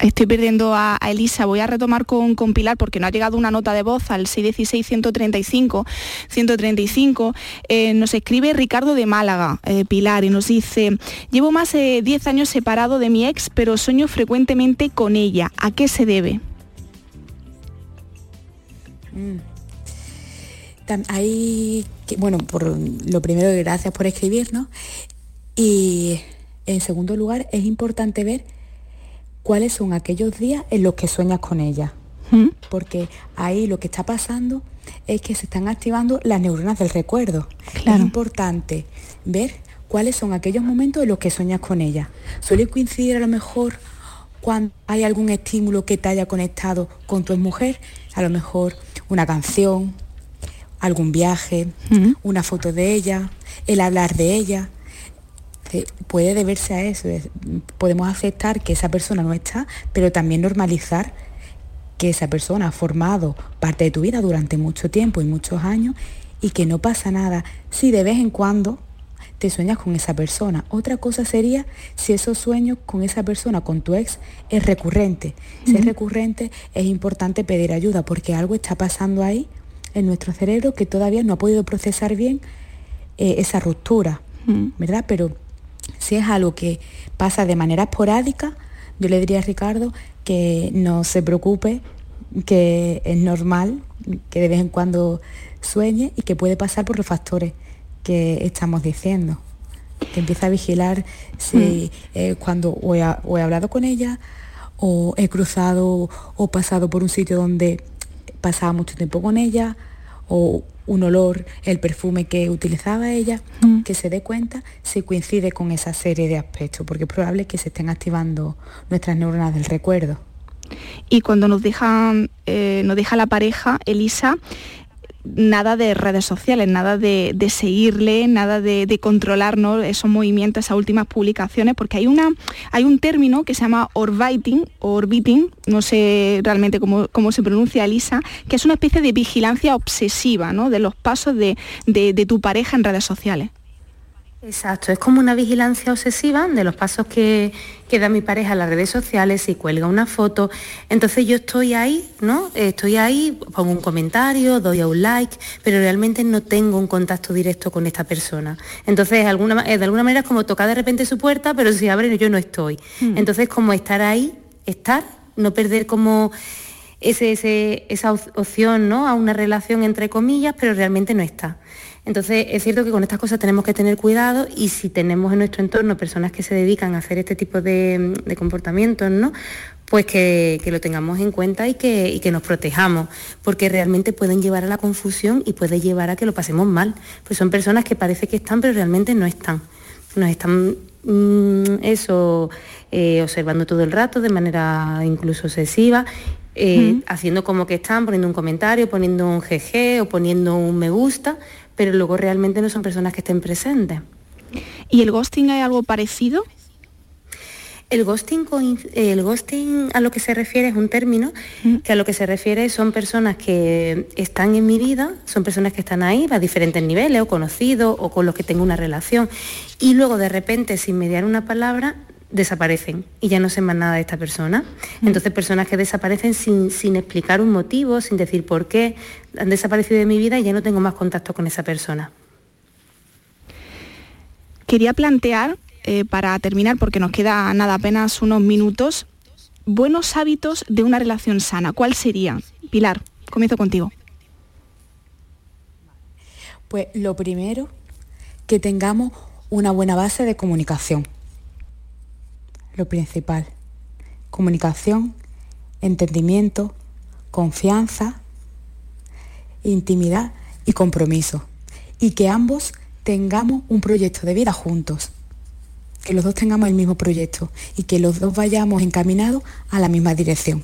Estoy perdiendo a, Elisa. Voy a retomar con, con Pilar porque no ha llegado una nota de voz al 616-135. 135. Eh, nos escribe Ricardo de Málaga, eh, Pilar, y nos dice, llevo más de 10 años separado de mi ex, pero sueño frecuentemente con ella. ¿A qué se debe? Tam- Hay, bueno, por lo primero, gracias por escribirnos. Y en segundo lugar, es importante ver cuáles son aquellos días en los que sueñas con ella. Porque ahí lo que está pasando es que se están activando las neuronas del recuerdo. Es importante ver cuáles son aquellos momentos en los que sueñas con ella. Suele coincidir a lo mejor cuando hay algún estímulo que te haya conectado con tu mujer, a lo mejor una canción, algún viaje, una foto de ella, el hablar de ella. Puede deberse a eso. es- podemos aceptar que esa persona no está, pero también normalizar que esa persona ha formado parte de tu vida durante mucho tiempo y muchos años y que no pasa nada si de vez en cuando te sueñas con esa persona. Otra cosa sería si esos sueños con esa persona, con tu ex, es recurrente. Si es recurrente, es importante pedir ayuda porque algo está pasando ahí en nuestro cerebro que todavía no ha podido procesar bien eh, esa ruptura, ¿verdad? Pero si es algo que pasa de manera esporádica, yo le diría a Ricardo que no se preocupe, que es normal, que de vez en cuando sueñe y que puede pasar por los factores que estamos diciendo. Te empieza a vigilar si eh, cuando o he, o he hablado con ella o he cruzado o pasado por un sitio donde pasaba mucho tiempo con ella o un olor, el perfume que utilizaba ella, que se dé cuenta si coincide con esa serie de aspectos, porque es probable que se estén activando nuestras neuronas del recuerdo. Y cuando nos dejan, eh, nos deja la pareja, Elisa, nada de redes sociales, nada de, seguirle, nada de, controlar esos movimientos, esas últimas publicaciones, porque hay, una, hay un término que se llama orbiting, orbiting, no sé realmente cómo, se pronuncia Elisa, que es una especie de vigilancia obsesiva ¿no? de los pasos de tu pareja en redes sociales. Exacto, es como una vigilancia obsesiva de los pasos que, que, da mi pareja en las redes sociales, y cuelga una foto. Entonces yo estoy ahí, ¿no? Estoy ahí, pongo un comentario, doy a un like, pero realmente no tengo un contacto directo con esta persona. Entonces, alguna, de alguna manera es como tocar de repente su puerta, pero si abre yo no estoy. Hmm. Entonces, como estar ahí, estar, no perder como ese, esa opción ¿no? a una relación entre comillas, pero realmente no está. Entonces, es cierto que con estas cosas tenemos que tener cuidado y si tenemos en nuestro entorno personas que se dedican a hacer este tipo de, comportamientos, ¿no? pues que, lo tengamos en cuenta y que, nos protejamos, porque realmente pueden llevar a la confusión y puede llevar a que lo pasemos mal. Pues son personas que parece que están, pero realmente no están. Nos están mm, eso eh, observando todo el rato de manera incluso excesiva eh, haciendo como que están, poniendo un comentario, poniendo un GG o poniendo un me gusta, pero luego realmente no son personas que estén presentes. ¿Y el ghosting hay algo parecido? El ghosting, el ghosting a lo que se refiere es un término que a lo que se refiere son personas que están en mi vida, son personas que están ahí a diferentes niveles, o conocidos, o con los que tengo una relación, y luego de repente, sin mediar una palabra, desaparecen y ya no sé más nada de esta persona. Entonces personas que desaparecen sin, sin, explicar un motivo, sin decir por qué, han desaparecido de mi vida y ya no tengo más contacto con esa persona. Quería plantear, eh, para terminar, porque nos queda nada apenas unos minutos, buenos hábitos de una relación sana. ¿Cuál sería? Pilar, comienzo contigo. Pues lo primero, que tengamos una buena base de comunicación lo principal. Comunicación, entendimiento, confianza, intimidad y compromiso. Y que ambos tengamos un proyecto de vida juntos. Que los dos tengamos el mismo proyecto y que los dos vayamos encaminados a la misma dirección.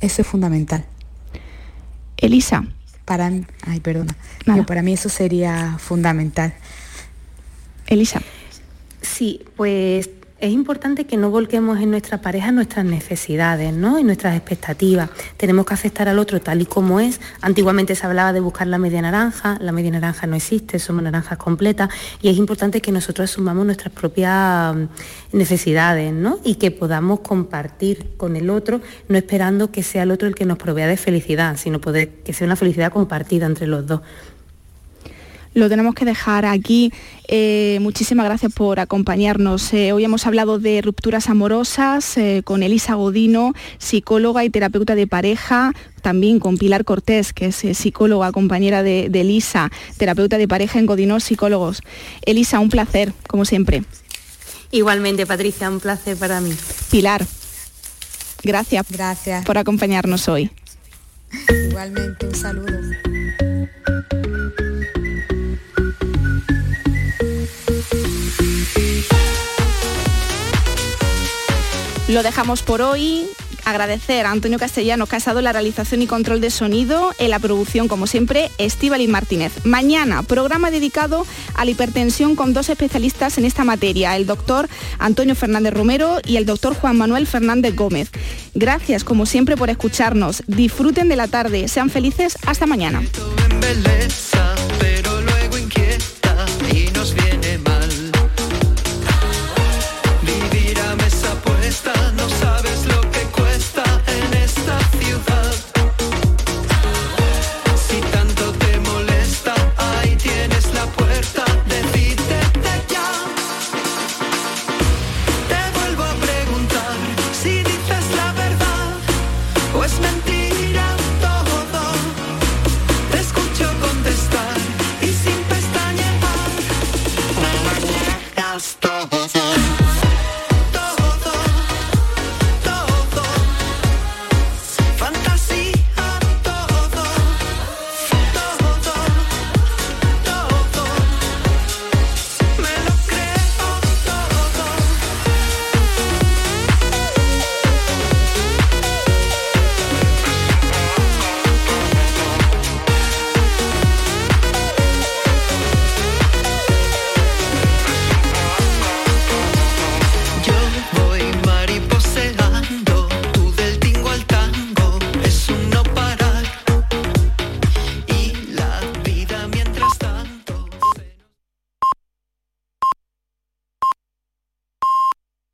Eso es fundamental. Elisa. Para, ay, perdona. para mí eso sería fundamental. Elisa. Sí, pues es importante que no volquemos en nuestra pareja nuestras necesidades ¿no? y nuestras expectativas. Tenemos que aceptar al otro tal y como es. Antiguamente se hablaba de buscar la media naranja, la media naranja no existe, somos naranjas completas y es importante que nosotros asumamos nuestras propias mm, necesidades ¿no? y que podamos compartir con el otro, no esperando que sea el otro el que nos provea de felicidad, sino poder que sea una felicidad compartida entre los dos lo tenemos que dejar aquí. Eh, muchísimas gracias por acompañarnos. Eh, hoy hemos hablado de rupturas amorosas eh, con Elisa Godino, psicóloga y terapeuta de pareja, también con Pilar Cortés, que es psicóloga, compañera de, Elisa, terapeuta de pareja en Godino Psicólogos. Elisa, un placer, como siempre. Igualmente, Patricia, un placer para mí. Pilar, gracias, gracias. por acompañarnos hoy. Igualmente, un saludo. Lo dejamos por hoy. Agradecer a Antonio Castellanos que ha estado en la realización y control de sonido, en la producción, como siempre, Estíbaliz Martínez. Mañana, programa dedicado a la hipertensión con dos especialistas en esta materia, el doctor Antonio Fernández Romero y el doctor Juan Manuel Fernández Gómez. Gracias, como siempre, por escucharnos. Disfruten de la tarde. Sean felices. Hasta mañana.